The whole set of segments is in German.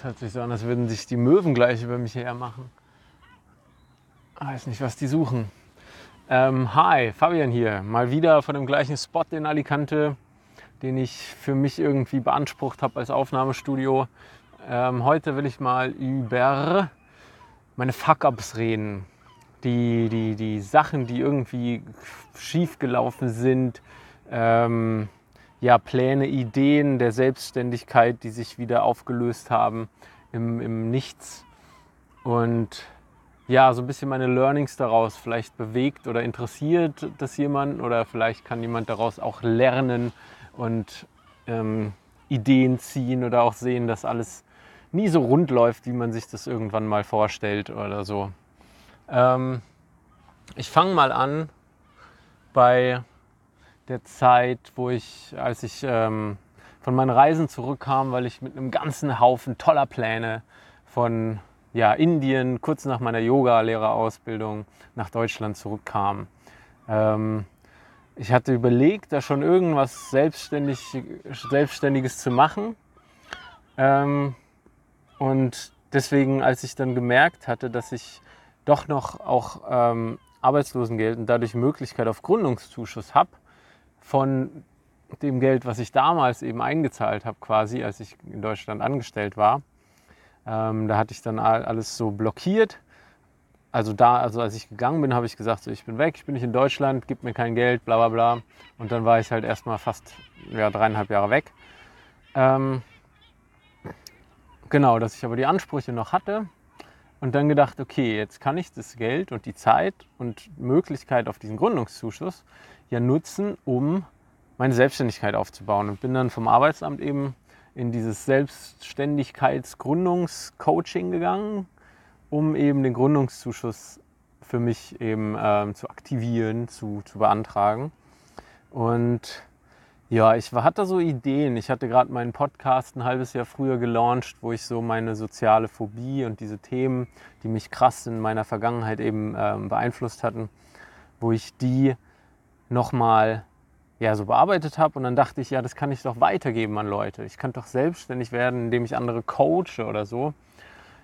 Das hört sich so an, als würden sich die Möwen gleich über mich hermachen. Ich weiß nicht, was die suchen. Ähm, hi, Fabian hier. Mal wieder von dem gleichen Spot in Alicante, den ich für mich irgendwie beansprucht habe als Aufnahmestudio. Ähm, heute will ich mal über meine Fuck-Ups reden. Die, die, die Sachen, die irgendwie schief gelaufen sind. Ähm, ja, Pläne, Ideen der Selbstständigkeit, die sich wieder aufgelöst haben im, im Nichts. Und ja, so ein bisschen meine Learnings daraus. Vielleicht bewegt oder interessiert das jemand oder vielleicht kann jemand daraus auch lernen und ähm, Ideen ziehen oder auch sehen, dass alles nie so rund läuft, wie man sich das irgendwann mal vorstellt oder so. Ähm, ich fange mal an bei der Zeit, wo ich, als ich ähm, von meinen Reisen zurückkam, weil ich mit einem ganzen Haufen toller Pläne von ja, Indien kurz nach meiner Yoga-Lehrerausbildung nach Deutschland zurückkam. Ähm, ich hatte überlegt, da schon irgendwas Selbstständig, Selbstständiges zu machen. Ähm, und deswegen, als ich dann gemerkt hatte, dass ich doch noch auch ähm, Arbeitslosengeld und dadurch Möglichkeit auf Gründungszuschuss habe, von dem Geld, was ich damals eben eingezahlt habe, quasi, als ich in Deutschland angestellt war. Ähm, da hatte ich dann alles so blockiert. Also da, also als ich gegangen bin, habe ich gesagt, so, ich bin weg, ich bin nicht in Deutschland, gib mir kein Geld, bla bla bla. Und dann war ich halt erstmal fast ja, dreieinhalb Jahre weg. Ähm, genau, dass ich aber die Ansprüche noch hatte und dann gedacht, okay, jetzt kann ich das Geld und die Zeit und Möglichkeit auf diesen Gründungszuschuss ja nutzen, um meine Selbstständigkeit aufzubauen. Und bin dann vom Arbeitsamt eben in dieses Selbstständigkeitsgründungscoaching gegangen, um eben den Gründungszuschuss für mich eben ähm, zu aktivieren, zu, zu beantragen. Und ja, ich hatte so Ideen. Ich hatte gerade meinen Podcast ein halbes Jahr früher gelauncht, wo ich so meine soziale Phobie und diese Themen, die mich krass in meiner Vergangenheit eben ähm, beeinflusst hatten, wo ich die nochmal ja, so bearbeitet habe. Und dann dachte ich, ja, das kann ich doch weitergeben an Leute. Ich kann doch selbstständig werden, indem ich andere coache oder so.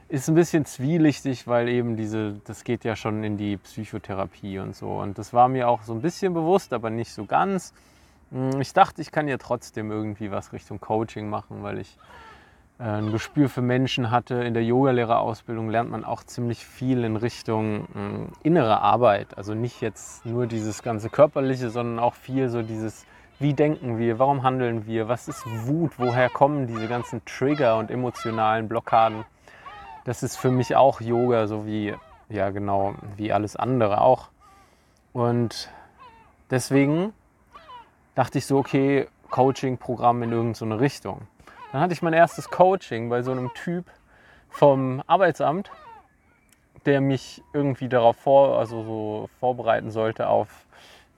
Ist ein bisschen zwielichtig, weil eben diese, das geht ja schon in die Psychotherapie und so. Und das war mir auch so ein bisschen bewusst, aber nicht so ganz. Hm, ich dachte, ich kann ja trotzdem irgendwie was Richtung Coaching machen, weil ich ein Gespür für Menschen hatte. In der Yogalehrerausbildung lernt man auch ziemlich viel in Richtung äh, innere Arbeit. Also nicht jetzt nur dieses ganze körperliche, sondern auch viel so dieses, wie denken wir, warum handeln wir, was ist Wut, woher kommen diese ganzen Trigger und emotionalen Blockaden. Das ist für mich auch Yoga, so wie, ja genau, wie alles andere auch. Und deswegen dachte ich so, okay, Coaching-Programm in irgendeine Richtung. Dann hatte ich mein erstes Coaching bei so einem Typ vom Arbeitsamt, der mich irgendwie darauf vor, also so vorbereiten sollte auf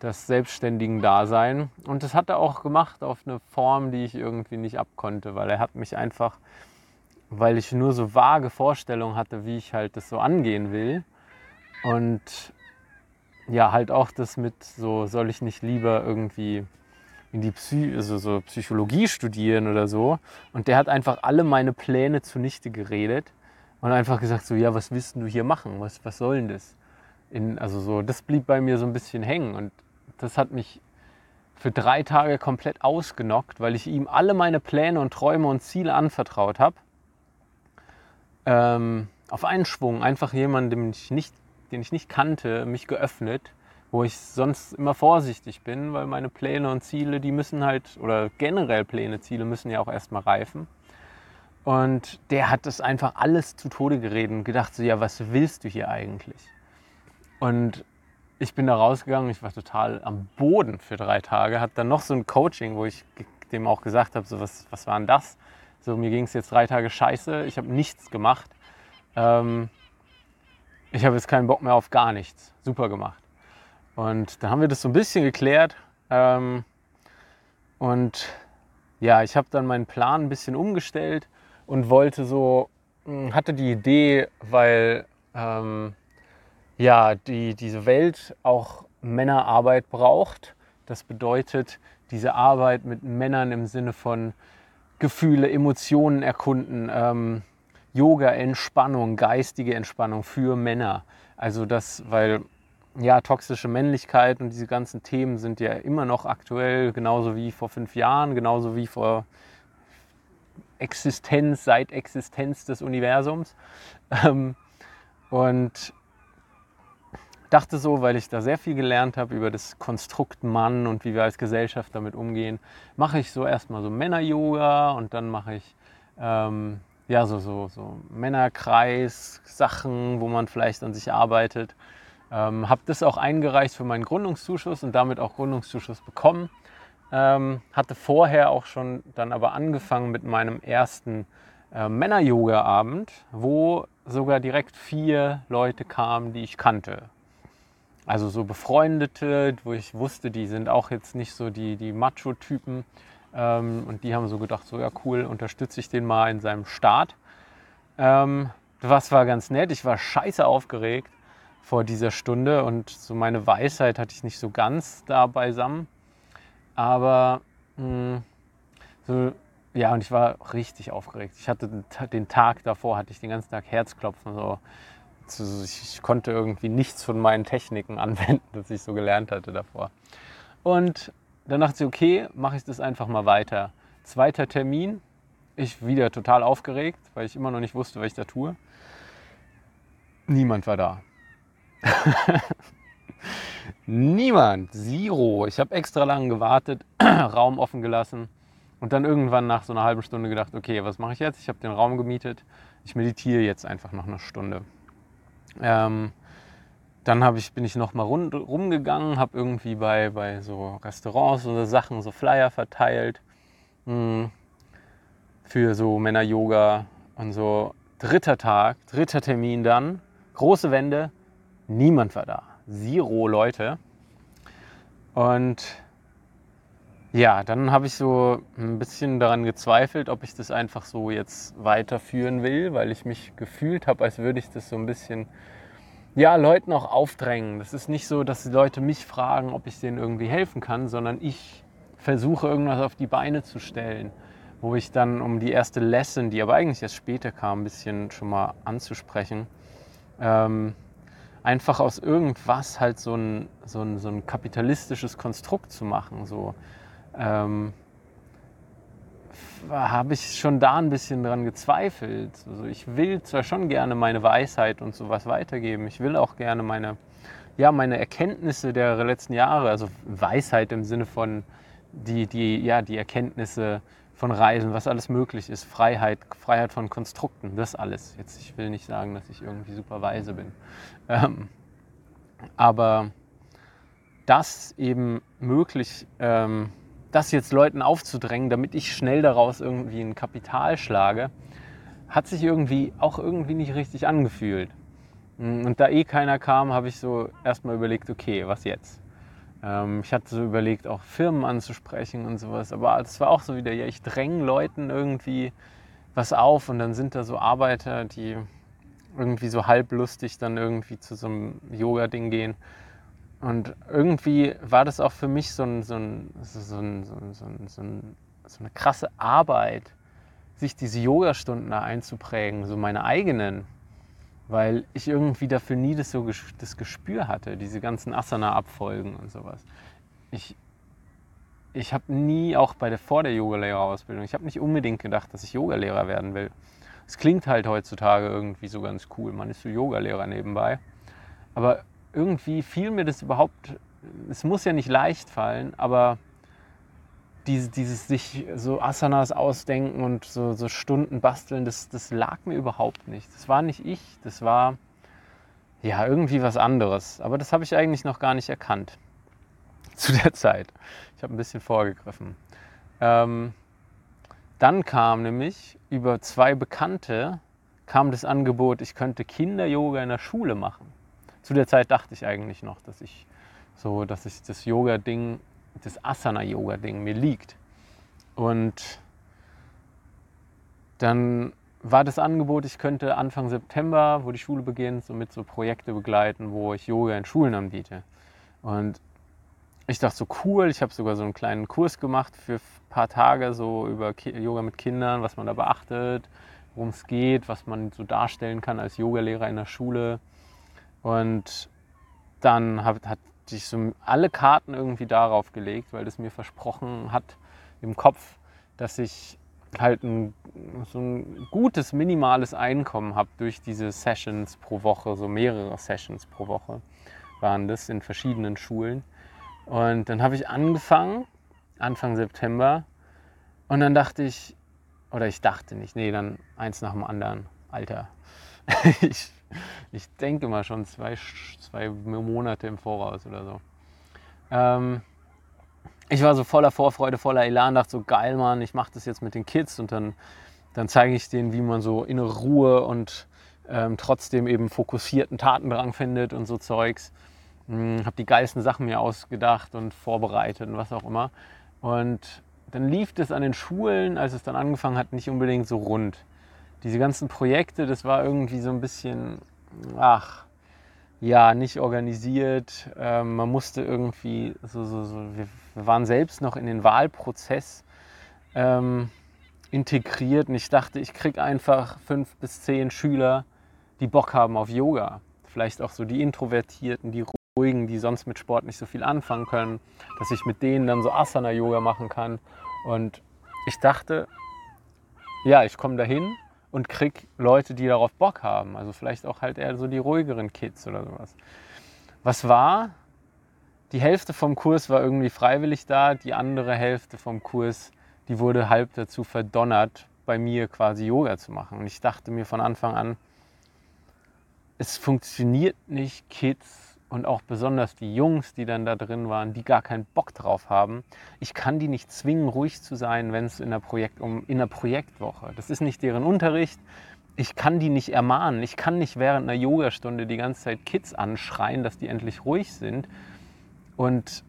das selbstständigen Dasein. Und das hat er auch gemacht auf eine Form, die ich irgendwie nicht abkonnte, weil er hat mich einfach, weil ich nur so vage Vorstellungen hatte, wie ich halt das so angehen will. Und ja, halt auch das mit so, soll ich nicht lieber irgendwie in die Psy also so Psychologie studieren oder so. Und der hat einfach alle meine Pläne zunichte geredet und einfach gesagt so, ja, was willst du hier machen? Was, was soll denn das? In, also so, das blieb bei mir so ein bisschen hängen und das hat mich für drei Tage komplett ausgenockt, weil ich ihm alle meine Pläne und Träume und Ziele anvertraut habe. Ähm, auf einen Schwung, einfach jemanden, den ich nicht, den ich nicht kannte, mich geöffnet wo ich sonst immer vorsichtig bin, weil meine Pläne und Ziele, die müssen halt, oder generell Pläne, Ziele müssen ja auch erstmal reifen. Und der hat das einfach alles zu Tode geredet und gedacht, so, ja, was willst du hier eigentlich? Und ich bin da rausgegangen, ich war total am Boden für drei Tage, hatte dann noch so ein Coaching, wo ich dem auch gesagt habe, so, was, was war denn das? So, mir ging es jetzt drei Tage scheiße, ich habe nichts gemacht. Ähm, ich habe jetzt keinen Bock mehr auf gar nichts. Super gemacht. Und da haben wir das so ein bisschen geklärt. Ähm, und ja, ich habe dann meinen Plan ein bisschen umgestellt und wollte so, hm, hatte die Idee, weil ähm, ja, die, diese Welt auch Männerarbeit braucht. Das bedeutet, diese Arbeit mit Männern im Sinne von Gefühle, Emotionen erkunden, ähm, Yoga-Entspannung, geistige Entspannung für Männer. Also das, weil ja, toxische Männlichkeit und diese ganzen Themen sind ja immer noch aktuell, genauso wie vor fünf Jahren, genauso wie vor Existenz, seit Existenz des Universums. Ähm, und dachte so, weil ich da sehr viel gelernt habe über das Konstrukt Mann und wie wir als Gesellschaft damit umgehen, mache ich so erstmal so Männer-Yoga und dann mache ich ähm, ja so, so, so Männerkreis-Sachen, wo man vielleicht an sich arbeitet. Ähm, habe das auch eingereicht für meinen Gründungszuschuss und damit auch Gründungszuschuss bekommen. Ähm, hatte vorher auch schon dann aber angefangen mit meinem ersten äh, Männer-Yoga-Abend, wo sogar direkt vier Leute kamen, die ich kannte. Also so Befreundete, wo ich wusste, die sind auch jetzt nicht so die, die Macho-Typen. Ähm, und die haben so gedacht, so ja cool, unterstütze ich den mal in seinem Start. Ähm, was war ganz nett, ich war scheiße aufgeregt vor dieser Stunde und so meine Weisheit hatte ich nicht so ganz da beisammen. Aber mh, hm, so, ja, und ich war richtig aufgeregt. Ich hatte den Tag davor, hatte ich den ganzen Tag Herzklopfen. So. Ich konnte irgendwie nichts von meinen Techniken anwenden, das ich so gelernt hatte davor. Und dann dachte ich, okay, mache ich das einfach mal weiter. Zweiter Termin, ich wieder total aufgeregt, weil ich immer noch nicht wusste, was ich da tue. Niemand war da. Niemand, Zero. Ich habe extra lang gewartet, Raum offen gelassen und dann irgendwann nach so einer halben Stunde gedacht, okay, was mache ich jetzt? Ich habe den Raum gemietet, ich meditiere jetzt einfach noch eine Stunde. Ähm, dann ich, bin ich noch mal rund, rumgegangen, habe irgendwie bei, bei so Restaurants oder Sachen so Flyer verteilt mh, hm, für so Männer-Yoga und so. Dritter Tag, dritter Termin dann, große Wände, niemand war da. Zero Leute. Und ja, dann habe ich so ein bisschen daran gezweifelt, ob ich das einfach so jetzt weiterführen will, weil ich mich gefühlt habe, als würde ich das so ein bisschen ja, Leuten auch aufdrängen. Das ist nicht so, dass die Leute mich fragen, ob ich denen irgendwie helfen kann, sondern ich versuche irgendwas auf die Beine zu stellen, wo ich dann um die erste Lesson, die aber eigentlich erst später kam, ein bisschen schon mal anzusprechen, ähm, einfach aus irgendwas halt so ein, so ein, so ein kapitalistisches Konstrukt zu machen. So, ähm, habe ich schon da ein bisschen dran gezweifelt. Also ich will zwar schon gerne meine Weisheit und sowas weitergeben. Ich will auch gerne meine, ja, meine Erkenntnisse der letzten Jahre, also Weisheit im Sinne von die, die, ja, die Erkenntnisse von Reisen, was alles möglich ist, Freiheit, Freiheit von Konstrukten, das alles. Jetzt, ich will nicht sagen, dass ich irgendwie super weise bin. Ähm, aber das eben möglich, ähm, das jetzt Leuten aufzudrängen, damit ich schnell daraus irgendwie ein Kapital schlage, hat sich irgendwie auch irgendwie nicht richtig angefühlt. Und da eh keiner kam, habe ich so erstmal überlegt, okay, was jetzt? Ähm, ich hatte so überlegt, auch Firmen anzusprechen und sowas, aber es war auch so wieder, ja, ich dränge Leuten irgendwie was auf und dann sind da so Arbeiter, die irgendwie so halblustig dann irgendwie zu so einem Yoga-Ding gehen. Und irgendwie war das auch für mich so, ein, so, ein, so, ein, so, ein, so eine krasse Arbeit, sich diese Yogastunden da einzuprägen, so meine eigenen, weil ich irgendwie dafür nie das, so, das Gespür hatte, diese ganzen Asana-Abfolgen und sowas. Ich, ich habe nie, auch bei der, vor der Yogalehrerausbildung, ich habe nicht unbedingt gedacht, dass ich Yogalehrer werden will. Es klingt halt heutzutage irgendwie so ganz cool, man ist so Yogalehrer nebenbei. Aber irgendwie fiel mir das überhaupt, es muss ja nicht leicht fallen, aber dieses, dieses sich so Asanas ausdenken und so, so Stunden basteln, das, das lag mir überhaupt nicht. Das war nicht ich, das war ja irgendwie was anderes. Aber das habe ich eigentlich noch gar nicht erkannt zu der Zeit. Ich habe ein bisschen vorgegriffen. Ähm, dann kam nämlich über zwei Bekannte kam das Angebot, ich könnte Kinder-Yoga in der Schule machen zu der Zeit dachte ich eigentlich noch, dass ich so, dass ich das Yoga-Ding, das Asana-Yoga-Ding mir liegt. Und dann war das Angebot, ich könnte Anfang September, wo die Schule beginnt, so mit so Projekte begleiten, wo ich Yoga in Schulen anbiete. Und ich dachte so cool, ich habe sogar so einen kleinen Kurs gemacht für ein paar Tage so über Yoga mit Kindern, was man da beachtet, worum es geht, was man so darstellen kann als Yogalehrer in der Schule. Und dann hat, hat sich so alle Karten irgendwie darauf gelegt, weil das mir versprochen hat im Kopf, dass ich halt ein, so ein gutes, minimales Einkommen habe durch diese Sessions pro Woche, so mehrere Sessions pro Woche waren das in verschiedenen Schulen. Und dann habe ich angefangen, Anfang September, und dann dachte ich, oder ich dachte nicht, nee, dann eins nach dem anderen, Alter. ich, ich denke mal schon zwei, zwei Monate im Voraus oder so. Ähm, ich war so voller Vorfreude, voller Elan, dachte so, geil, Mann, ich mache das jetzt mit den Kids und dann, dann zeige ich denen, wie man so innere Ruhe und ähm, trotzdem eben fokussierten Tatendrang findet und so Zeugs. Hm, habe die geilsten Sachen mir ausgedacht und vorbereitet und was auch immer. Und dann lief das an den Schulen, als es dann angefangen hat, nicht unbedingt so rund. Diese ganzen Projekte, das war irgendwie so ein bisschen, ach, ja, nicht organisiert. Ähm, man musste irgendwie, so, so, so, wir, waren selbst noch in den Wahlprozess ähm, integriert und ich dachte, ich kriege einfach fünf bis zehn Schüler, die Bock haben auf Yoga. Vielleicht auch so die Introvertierten, die ruhigen, die sonst mit Sport nicht so viel anfangen können, dass ich mit denen dann so Asana-Yoga machen kann. Und ich dachte, ja, ich komme dahin und krieg Leute, die darauf Bock haben. Also vielleicht auch halt eher so die ruhigeren Kids oder sowas. Was war? Die Hälfte vom Kurs war irgendwie freiwillig da, die andere Hälfte vom Kurs, die wurde halb dazu verdonnert, bei mir quasi Yoga zu machen. Und ich dachte mir von Anfang an, es funktioniert nicht, Kids und auch besonders die Jungs, die dann da drin waren, die gar keinen Bock drauf haben. Ich kann die nicht zwingen, ruhig zu sein, wenn es in der Projekt um in der Projektwoche. Das ist nicht deren Unterricht. Ich kann die nicht ermahnen. Ich kann nicht während einer Yogastunde die ganze Zeit Kids anschreien, dass die endlich ruhig sind. Und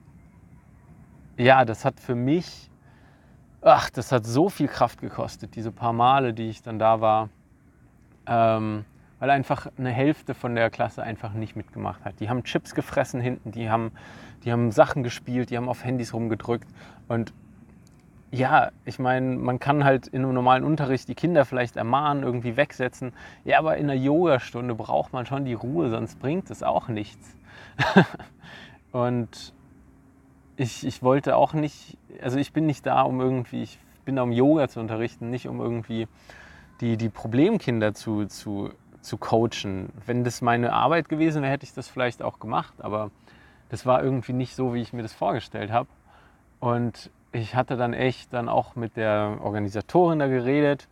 ja, das hat für mich, ach, das hat so viel Kraft gekostet, diese paar Male, die ich dann da war. Ähm, weil einfach eine Hälfte von der Klasse einfach nicht mitgemacht hat. Die haben Chips gefressen hinten, die haben, die haben Sachen gespielt, die haben auf Handys rumgedrückt. Und ja, ich meine, man kann halt in einem normalen Unterricht die Kinder vielleicht ermahnen, irgendwie wegsetzen. Ja, aber in einer Yogastunde braucht man schon die Ruhe, sonst bringt es auch nichts. und ich, ich wollte auch nicht, also ich bin nicht da, um irgendwie, ich bin da, um Yoga zu unterrichten, nicht um irgendwie die, die Problemkinder zu, zu zu coachen. Wenn das meine Arbeit gewesen wäre, hätte ich das vielleicht auch gemacht, aber das war irgendwie nicht so, wie ich mir das vorgestellt habe. Und ich hatte dann echt dann auch mit der Organisatorin da geredet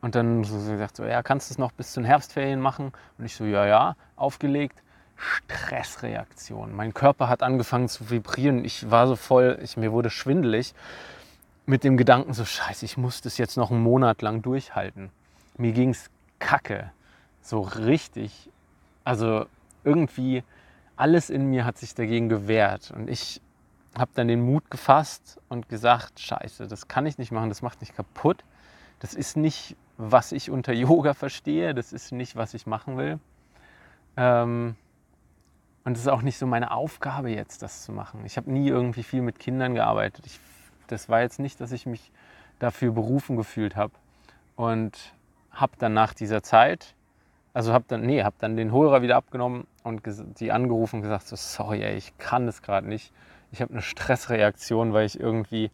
und dann so gesagt, so, ja, kannst du es noch bis zu den Herbstferien machen? Und ich so, ja, ja, aufgelegt. Stressreaktion. Mein Körper hat angefangen zu vibrieren. Ich war so voll, ich, mir wurde schwindelig mit dem Gedanken so, scheiße, ich muss das jetzt noch einen Monat lang durchhalten. Mir ging es kacke so richtig, also irgendwie alles in mir hat sich dagegen gewehrt. Und ich habe dann den Mut gefasst und gesagt, scheiße, das kann ich nicht machen, das macht mich kaputt. Das ist nicht, was ich unter Yoga verstehe, das ist nicht, was ich machen will. Ähm, und es ist auch nicht so meine Aufgabe jetzt, das zu machen. Ich habe nie irgendwie viel mit Kindern gearbeitet. Ich, das war jetzt nicht, dass ich mich dafür berufen gefühlt habe. Und habe dann nach dieser Zeit also habe dann, nee, habe dann den Hörer wieder abgenommen und die angerufen und gesagt, so, sorry, ey, ich kann das gerade nicht. Ich habe eine Stressreaktion, weil ich irgendwie,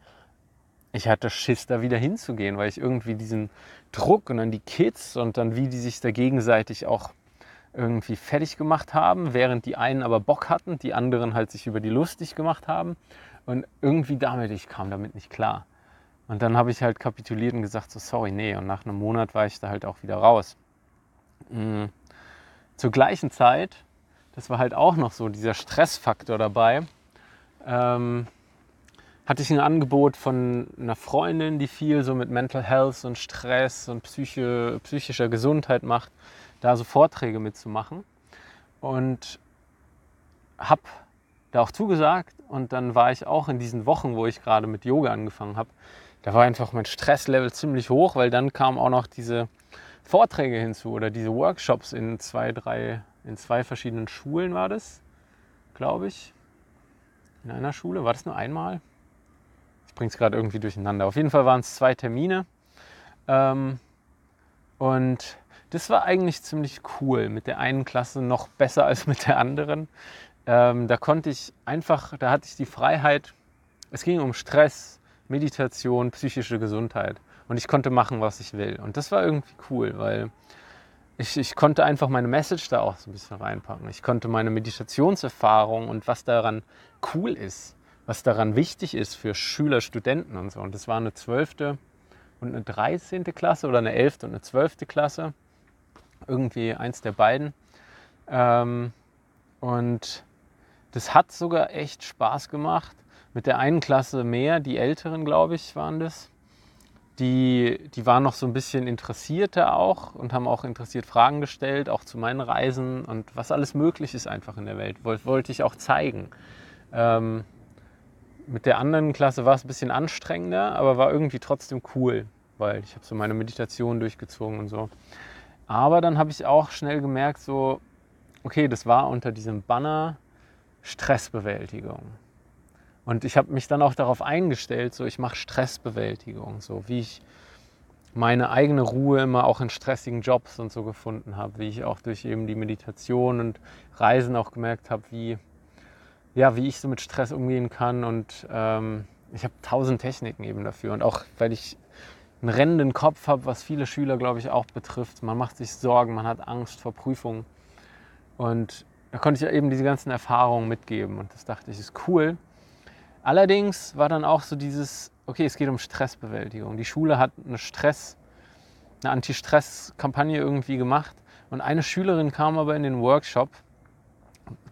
ich hatte Schiss, da wieder hinzugehen, weil ich irgendwie diesen Druck und dann die Kids und dann wie die sich da gegenseitig auch irgendwie fertig gemacht haben, während die einen aber Bock hatten, die anderen halt sich über die lustig gemacht haben. Und irgendwie damit, ich kam damit nicht klar. Und dann habe ich halt kapituliert und gesagt, so sorry, nee. Und nach einem Monat war ich da halt auch wieder raus. Mhm. Zur gleichen Zeit, das war halt auch noch so dieser Stressfaktor dabei, ähm, hatte ich ein Angebot von einer Freundin, die viel so mit Mental Health und Stress und Psyche, psychischer Gesundheit macht, da so Vorträge mitzumachen. Und habe da auch zugesagt und dann war ich auch in diesen Wochen, wo ich gerade mit Yoga angefangen habe, da war einfach mein Stresslevel ziemlich hoch, weil dann kam auch noch diese Vorträge hinzu oder diese Workshops in zwei, drei, in zwei verschiedenen Schulen war das, glaube ich. In einer Schule, war das nur einmal? Ich bringe es gerade irgendwie durcheinander. Auf jeden Fall waren es zwei Termine. Ähm, Und das war eigentlich ziemlich cool. Mit der einen Klasse noch besser als mit der anderen. Ähm, da konnte ich einfach, da hatte ich die Freiheit. Es ging um Stress, Meditation, psychische Gesundheit. Und ich konnte machen, was ich will. Und das war irgendwie cool, weil ich, ich konnte einfach meine Message da auch so ein bisschen reinpacken. Ich konnte meine Meditationserfahrung und was daran cool ist, was daran wichtig ist für Schüler, Studenten und so. Und das war eine zwölfte und eine 13. Klasse oder eine 11. und eine 12. Klasse. Irgendwie eins der beiden. Ähm, und das hat sogar echt Spaß gemacht. Mit der einen Klasse mehr, die Älteren, glaube ich, waren das. Die, die waren noch so ein bisschen interessierter auch und haben auch interessiert Fragen gestellt, auch zu meinen Reisen und was alles möglich ist einfach in der Welt. Wollte, wollte ich auch zeigen. Ähm, mit der anderen Klasse war es ein bisschen anstrengender, aber war irgendwie trotzdem cool, weil ich habe so meine Meditation durchgezogen und so. Aber dann habe ich auch schnell gemerkt, so, okay, das war unter diesem Banner Stressbewältigung. Und ich habe mich dann auch darauf eingestellt, so ich mache Stressbewältigung, so wie ich meine eigene Ruhe immer auch in stressigen Jobs und so gefunden habe, wie ich auch durch eben die Meditation und Reisen auch gemerkt habe, wie, ja, wie ich so mit Stress umgehen kann. Und ähm, ich habe tausend Techniken eben dafür. Und auch weil ich einen rennenden Kopf habe, was viele Schüler, glaube ich, auch betrifft. Man macht sich Sorgen, man hat Angst vor Prüfungen. Und da konnte ich eben diese ganzen Erfahrungen mitgeben und das dachte ich, ist cool. Allerdings war dann auch so dieses, okay, es geht um Stressbewältigung. Die Schule hat eine Stress, eine Anti-Stress-Kampagne irgendwie gemacht und eine Schülerin kam aber in den Workshop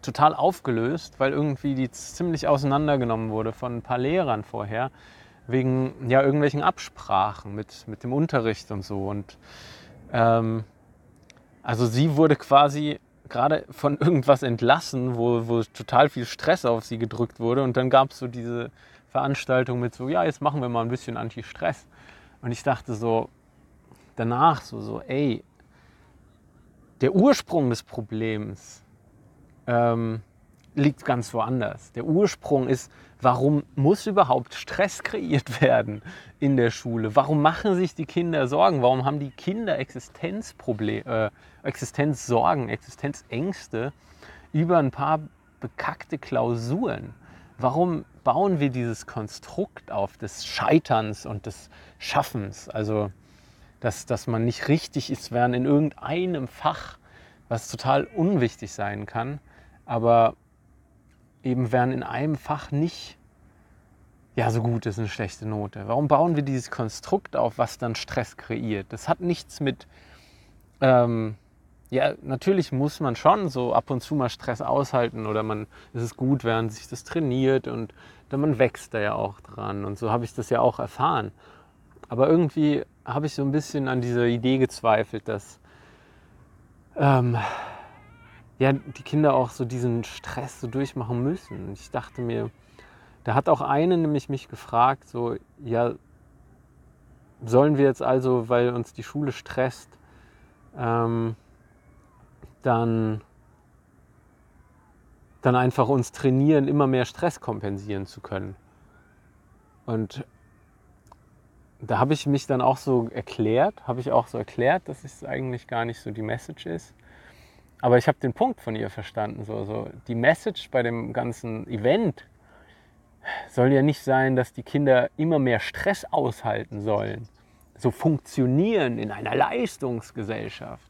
total aufgelöst, weil irgendwie die ziemlich auseinandergenommen wurde von ein paar Lehrern vorher wegen ja irgendwelchen Absprachen mit, mit dem Unterricht und so und ähm, also sie wurde quasi gerade von irgendwas entlassen, wo, wo total viel Stress auf sie gedrückt wurde. Und dann gab es so diese Veranstaltung mit so, ja, jetzt machen wir mal ein bisschen Anti-Stress. Und ich dachte so, danach so, so, ey, der Ursprung des Problems ähm, liegt ganz woanders. Der Ursprung ist, warum muss überhaupt Stress kreiert werden in der Schule? Warum machen sich die Kinder Sorgen? Warum haben die Kinder Existenzprobleme, äh, Existenzsorgen, Existenzängste über ein paar bekackte Klausuren? Warum bauen wir dieses Konstrukt auf des Scheiterns und des Schaffens? Also, dass, dass man nicht richtig ist, während in irgendeinem Fach, was total unwichtig sein kann, aber eben wären in einem Fach nicht ja, so gut ist eine schlechte Note. Warum bauen wir dieses Konstrukt auf, was dann Stress kreiert? Das hat nichts mit, ähm, ja, natürlich muss man schon so ab und zu mal Stress aushalten oder man, es ist gut, während sich das trainiert und dann man wächst da ja auch dran und so habe ich das ja auch erfahren. Aber irgendwie habe ich so ein bisschen an dieser Idee gezweifelt, dass ähm, ja, die Kinder auch so diesen Stress so durchmachen müssen. Ich dachte mir, da hat auch eine nämlich mich gefragt, so, ja, sollen wir jetzt also, weil uns die Schule stresst, ähm, dann, dann einfach uns trainieren, immer mehr Stress kompensieren zu können. Und da habe ich mich dann auch so erklärt, habe ich auch so erklärt, dass es eigentlich gar nicht so die Message ist. Aber ich habe den Punkt von ihr verstanden. So, so. Die Message bei dem ganzen Event soll ja nicht sein, dass die Kinder immer mehr Stress aushalten sollen. So funktionieren in einer Leistungsgesellschaft.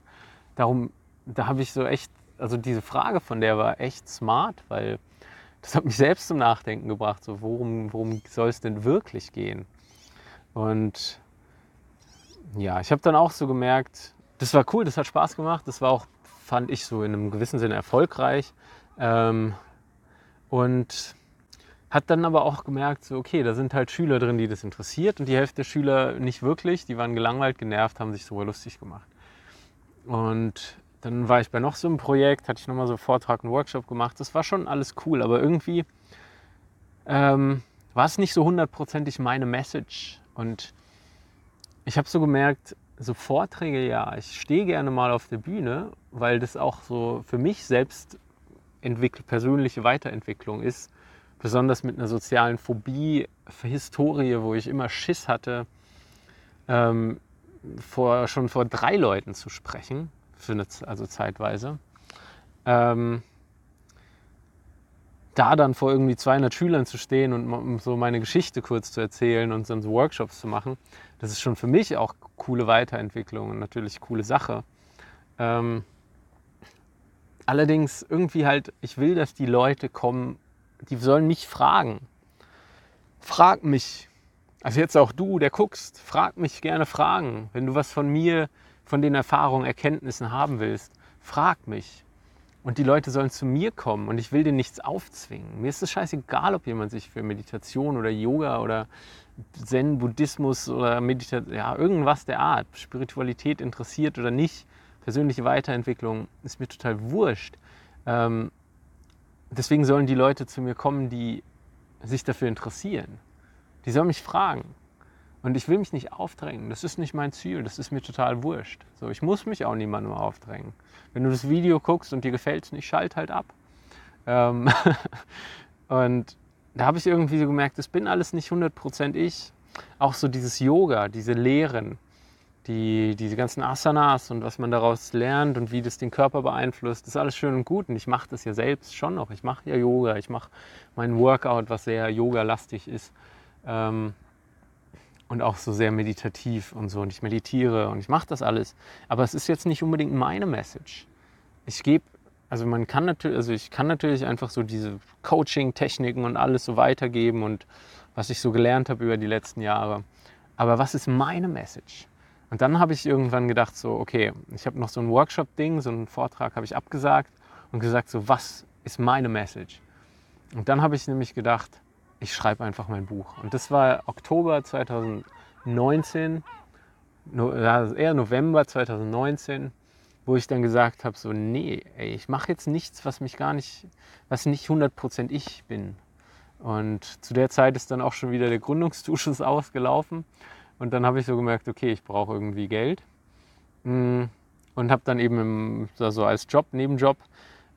Darum, da habe ich so echt, also diese Frage von der war echt smart, weil das hat mich selbst zum Nachdenken gebracht. So, worum, worum soll es denn wirklich gehen? Und ja, ich habe dann auch so gemerkt, das war cool, das hat Spaß gemacht, das war auch fand ich so in einem gewissen Sinne erfolgreich. Ähm, und hat dann aber auch gemerkt, so, okay, da sind halt Schüler drin, die das interessiert und die Hälfte der Schüler nicht wirklich, die waren gelangweilt, genervt, haben sich so lustig gemacht. Und dann war ich bei noch so einem Projekt, hatte ich nochmal so einen Vortrag, einen Workshop gemacht. Das war schon alles cool, aber irgendwie ähm, war es nicht so hundertprozentig meine Message. Und ich habe so gemerkt, so Vorträge, ja, ich stehe gerne mal auf der Bühne, weil das auch so für mich selbst persönliche Weiterentwicklung ist. Besonders mit einer sozialen Phobie, Historie, wo ich immer Schiss hatte, ähm, vor, schon vor drei Leuten zu sprechen, für eine, also zeitweise. Ähm, da dann vor irgendwie 200 Schülern zu stehen und so meine Geschichte kurz zu erzählen und so Workshops zu machen, das ist schon für mich auch coole Weiterentwicklung und natürlich coole Sache. Ähm, allerdings irgendwie halt, ich will, dass die Leute kommen, die sollen mich fragen. Frag mich. Also jetzt auch du, der guckst, frag mich gerne Fragen. Wenn du was von mir, von den Erfahrungen, Erkenntnissen haben willst, frag mich. Und die Leute sollen zu mir kommen und ich will denen nichts aufzwingen. Mir ist es scheißegal, ob jemand sich für Meditation oder Yoga oder Zen, Buddhismus oder Meditation, ja, irgendwas der Art, Spiritualität interessiert oder nicht. Persönliche Weiterentwicklung ist mir total wurscht. Ähm, deswegen sollen die Leute zu mir kommen, die sich dafür interessieren. Die sollen mich fragen. Und ich will mich nicht aufdrängen. Das ist nicht mein Ziel. Das ist mir total wurscht. So, ich muss mich auch niemandem aufdrängen. Wenn du das Video guckst und dir gefällt es nicht, schalt halt ab. Ähm und da habe ich irgendwie so gemerkt, das bin alles nicht 100% ich. Auch so dieses Yoga, diese Lehren, die, diese ganzen Asanas und was man daraus lernt und wie das den Körper beeinflusst, das ist alles schön und gut. Und ich mache das ja selbst schon noch. Ich mache ja Yoga, ich mache mein Workout, was sehr yoga-lastig ist. Ähm und auch so sehr meditativ und so. Und ich meditiere und ich mache das alles. Aber es ist jetzt nicht unbedingt meine Message. Ich gebe, also man kann natürlich, also ich kann natürlich einfach so diese Coaching-Techniken und alles so weitergeben und was ich so gelernt habe über die letzten Jahre. Aber was ist meine Message? Und dann habe ich irgendwann gedacht, so, okay, ich habe noch so ein Workshop-Ding, so einen Vortrag habe ich abgesagt und gesagt, so, was ist meine Message? Und dann habe ich nämlich gedacht, ich schreibe einfach mein Buch. Und das war Oktober 2019, no, eher November 2019, wo ich dann gesagt habe, so nee, ey, ich mache jetzt nichts, was mich gar nicht, was nicht 100% ich bin. Und zu der Zeit ist dann auch schon wieder der Gründungszuschuss ausgelaufen. Und dann habe ich so gemerkt, okay, ich brauche irgendwie Geld. Mm, und habe dann eben im, also als Job, Nebenjob,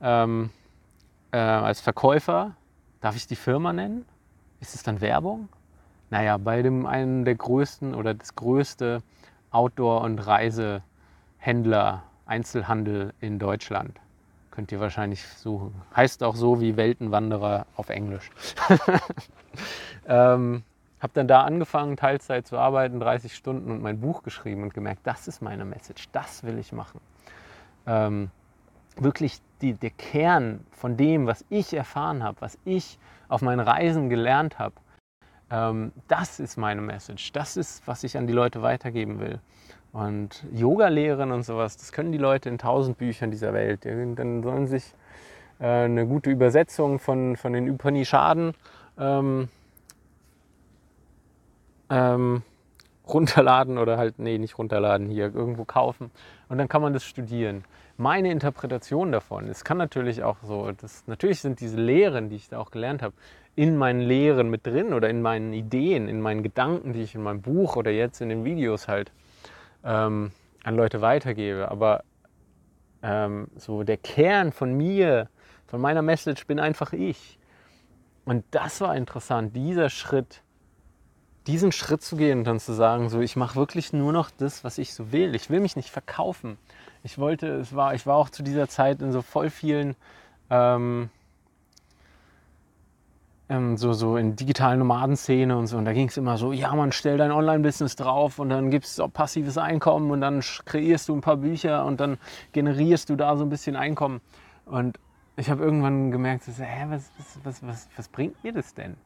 ähm, äh, als Verkäufer, darf ich die Firma nennen? Ist es dann Werbung? Naja, bei dem einen der größten oder das größte Outdoor- und Reisehändler, Einzelhandel in Deutschland. Könnt ihr wahrscheinlich suchen. Heißt auch so wie Weltenwanderer auf Englisch. ähm, habe dann da angefangen, Teilzeit zu arbeiten, 30 Stunden und mein Buch geschrieben und gemerkt, das ist meine Message, das will ich machen. Ähm, wirklich die, der Kern von dem, was ich erfahren habe, was ich auf meinen Reisen gelernt habe, ähm, das ist meine Message. Das ist, was ich an die Leute weitergeben will. Und Yoga lehren und sowas, das können die Leute in tausend Büchern dieser Welt. Dann sollen sich äh, eine gute Übersetzung von, von den Upanishaden ähm, ähm, runterladen oder halt, nee, nicht runterladen, hier irgendwo kaufen. Und dann kann man das studieren meine Interpretation davon. Es kann natürlich auch so, das, natürlich sind diese Lehren, die ich da auch gelernt habe, in meinen Lehren mit drin oder in meinen Ideen, in meinen Gedanken, die ich in meinem Buch oder jetzt in den Videos halt ähm, an Leute weitergebe. Aber ähm, so der Kern von mir, von meiner Message bin einfach ich. Und das war interessant, dieser Schritt, diesen Schritt zu gehen und dann zu sagen, so ich mache wirklich nur noch das, was ich so will. Ich will mich nicht verkaufen ich wollte, es war, ich war auch zu dieser Zeit in so voll vielen ähm, so, so in digitalen Nomadenszene und so. Und da ging es immer so, ja man, stell dein Online-Business drauf und dann gibst du auch passives Einkommen und dann kreierst du ein paar Bücher und dann generierst du da so ein bisschen Einkommen. Und ich habe irgendwann gemerkt, so, hä, was, was, was, was bringt mir das denn?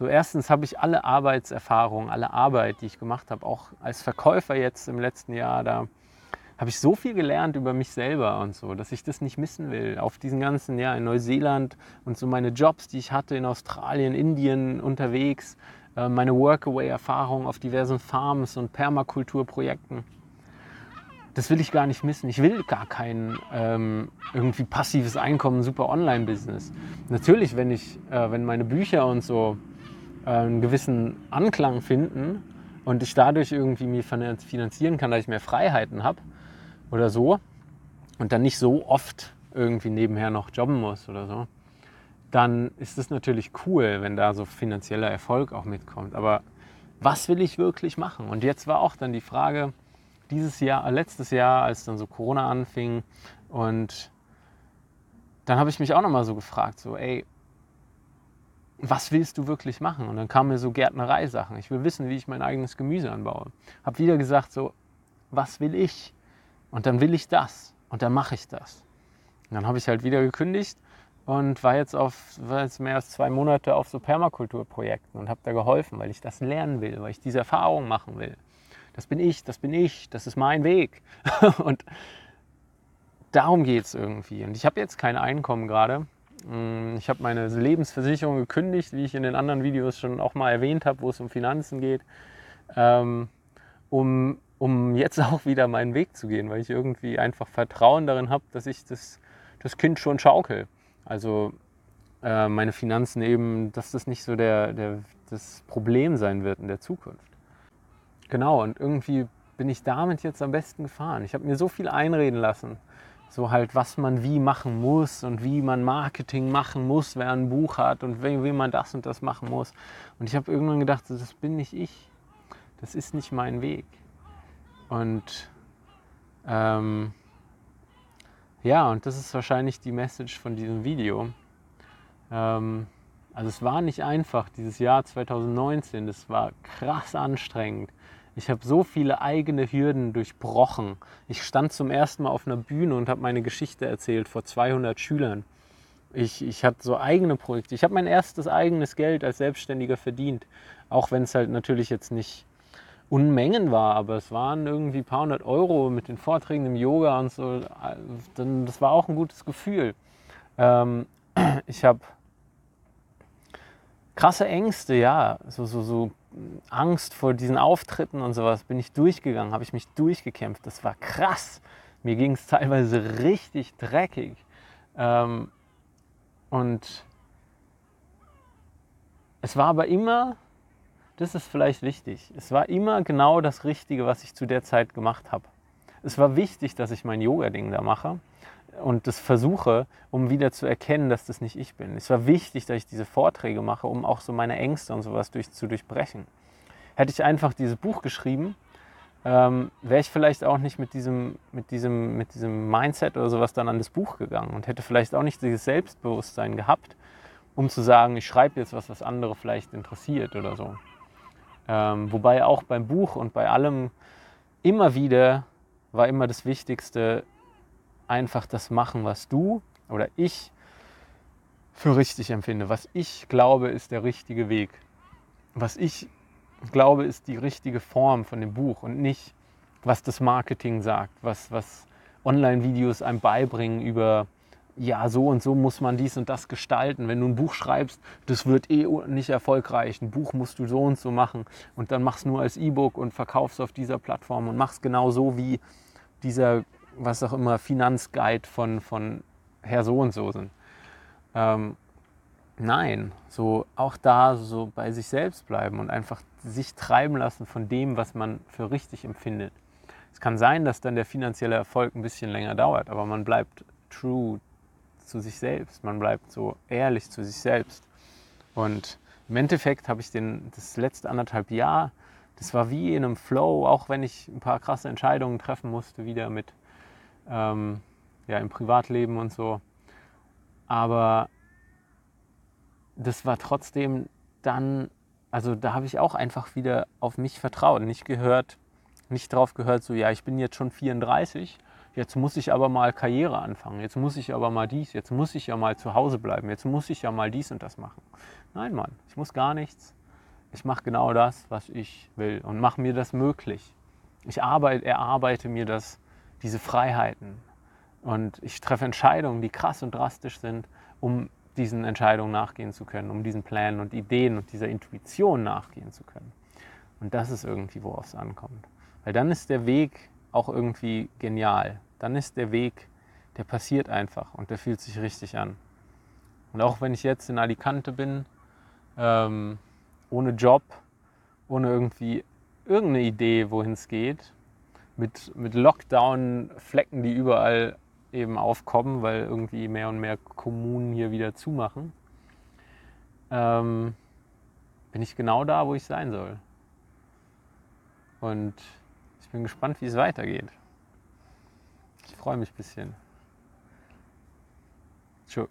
So erstens habe ich alle Arbeitserfahrungen, alle Arbeit, die ich gemacht habe, auch als Verkäufer jetzt im letzten Jahr, da habe ich so viel gelernt über mich selber und so, dass ich das nicht missen will. Auf diesen ganzen, ja, in Neuseeland und so meine Jobs, die ich hatte in Australien, Indien unterwegs, äh, meine Workaway-Erfahrung auf diversen Farms und Permakulturprojekten. Das will ich gar nicht missen. Ich will gar kein ähm, irgendwie passives Einkommen, super Online-Business. Natürlich, wenn ich, äh, wenn meine Bücher und so einen gewissen Anklang finden und ich dadurch irgendwie mir finanzieren kann, dass ich mehr Freiheiten habe, oder so und dann nicht so oft irgendwie nebenher noch jobben muss oder so, dann ist es natürlich cool, wenn da so finanzieller Erfolg auch mitkommt. Aber was will ich wirklich machen? Und jetzt war auch dann die Frage, dieses Jahr, äh, letztes Jahr, als dann so Corona anfing und dann habe ich mich auch nochmal so gefragt, so, ey, was willst du wirklich machen? Und dann kamen mir so Gärtnerei-Sachen. Ich will wissen, wie ich mein eigenes Gemüse anbaue. Habe wieder gesagt, so, was will ich? Und dann will ich das. Und dann mache ich das. Und dann habe ich halt wieder gekündigt und war jetzt, auf, war jetzt mehr als zwei Monate auf so Permakulturprojekten und habe da geholfen, weil ich das lernen will, weil ich diese Erfahrung machen will. Das bin ich, das bin ich, das ist mein Weg. und darum geht es irgendwie. Und ich habe jetzt kein Einkommen gerade. Mm, ich habe meine Lebensversicherung gekündigt, wie ich in den anderen Videos schon auch mal erwähnt habe, wo es um Finanzen geht, ähm, um, um jetzt auch wieder meinen Weg zu gehen, weil ich irgendwie einfach Vertrauen darin habe, dass ich das, das Kind schon schaukel. Also äh, meine Finanzen eben, dass das nicht so der, der, das Problem sein wird in der Zukunft. Genau, und irgendwie bin ich damit jetzt am besten gefahren. Ich habe mir so viel einreden lassen so halt, was man wie machen muss und wie man Marketing machen muss, wer ein Buch hat und wie, wie man das und das machen muss. Und ich habe irgendwann gedacht, das bin nicht ich. Das ist nicht mein Weg. Und ähm, ja, und das ist wahrscheinlich die Message von diesem Video. Ähm, also es war nicht einfach, dieses Jahr 2019, das war krass anstrengend. Ich habe so viele eigene Hürden durchbrochen. Ich stand zum ersten Mal auf einer Bühne und habe meine Geschichte erzählt vor 200 Schülern. Ich, ich hatte so eigene Projekte. Ich habe mein erstes eigenes Geld als Selbstständiger verdient. Auch wenn es halt natürlich jetzt nicht Unmengen war, aber es waren irgendwie ein paar hundert Euro mit den Vorträgen im Yoga und so. Das war auch ein gutes Gefühl. Ähm, ich habe krasse Ängste, ja, so, so, so Angst vor diesen Auftritten und sowas bin ich durchgegangen, habe ich mich durchgekämpft. Das war krass. Mir ging es teilweise richtig dreckig. Ähm, und es war aber immer, das ist vielleicht wichtig, es war immer genau das Richtige, was ich zu der Zeit gemacht habe. Es war wichtig, dass ich mein Yoga-Ding da mache und das versuche, um wieder zu erkennen, dass das nicht ich bin. Es war wichtig, dass ich diese Vorträge mache, um auch so meine Ängste und sowas durch, zu durchbrechen. Hätte ich einfach dieses Buch geschrieben, ähm, wäre ich vielleicht auch nicht mit diesem, mit, diesem, mit diesem Mindset oder sowas dann an das Buch gegangen und hätte vielleicht auch nicht dieses Selbstbewusstsein gehabt, um zu sagen, ich schreibe jetzt was, was andere vielleicht interessiert oder so. Ähm, wobei auch beim Buch und bei allem immer wieder war immer das Wichtigste, einfach das machen, was du oder ich für richtig empfinde, was ich glaube, ist der richtige Weg, was ich glaube, ist die richtige Form von dem Buch und nicht, was das Marketing sagt, was, was Online-Videos einem beibringen über, ja, so und so muss man dies und das gestalten. Wenn du ein Buch schreibst, das wird eh nicht erfolgreich. Ein Buch musst du so und so machen und dann machst du nur als E-Book und verkaufst auf dieser Plattform und machst genau so wie dieser was auch immer, Finanzguide von, von Herr so und so sind. Ähm, nein, so auch da so bei sich selbst bleiben und einfach sich treiben lassen von dem, was man für richtig empfindet. Es kann sein, dass dann der finanzielle Erfolg ein bisschen länger dauert, aber man bleibt true zu sich selbst, man bleibt so ehrlich zu sich selbst. Und im Endeffekt habe ich den, das letzte anderthalb Jahr, das war wie in einem Flow, auch wenn ich ein paar krasse Entscheidungen treffen musste, wieder mit ähm, ja, im Privatleben und so. Aber das war trotzdem dann, also da habe ich auch einfach wieder auf mich vertraut, nicht gehört, nicht drauf gehört, so ja, ich bin jetzt schon 34, jetzt muss ich aber mal Karriere anfangen, jetzt muss ich aber mal dies, jetzt muss ich ja mal zu Hause bleiben, jetzt muss ich ja mal dies und das machen. Nein, Mann, ich muss gar nichts. Ich mache genau das, was ich will und mache mir das möglich. Ich arbeite, erarbeite mir das diese Freiheiten. Und ich treffe Entscheidungen, die krass und drastisch sind, um diesen Entscheidungen nachgehen zu können, um diesen Plänen und Ideen und dieser Intuition nachgehen zu können. Und das ist irgendwie, worauf es ankommt. Weil dann ist der Weg auch irgendwie genial. Dann ist der Weg, der passiert einfach und der fühlt sich richtig an. Und auch wenn ich jetzt in Alicante bin, ähm, ohne Job, ohne irgendwie irgendeine Idee, wohin es geht, mit, mit Lockdown-Flecken, die überall eben aufkommen, weil irgendwie mehr und mehr Kommunen hier wieder zumachen, ähm, bin ich genau da, wo ich sein soll. Und ich bin gespannt, wie es weitergeht. Ich freue mich ein bisschen. Tschö.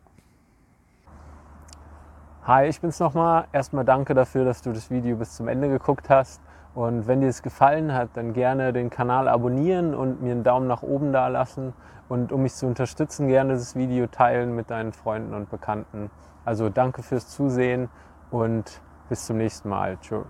Hi, ich bin's nochmal. Erstmal danke dafür, dass du das Video bis zum Ende geguckt hast. Und wenn dir es gefallen hat, dann gerne den Kanal abonnieren und mir einen Daumen nach oben da lassen. Und um mich zu unterstützen, gerne das Video teilen mit deinen Freunden und Bekannten. Also danke fürs Zusehen und bis zum nächsten Mal. Tschö.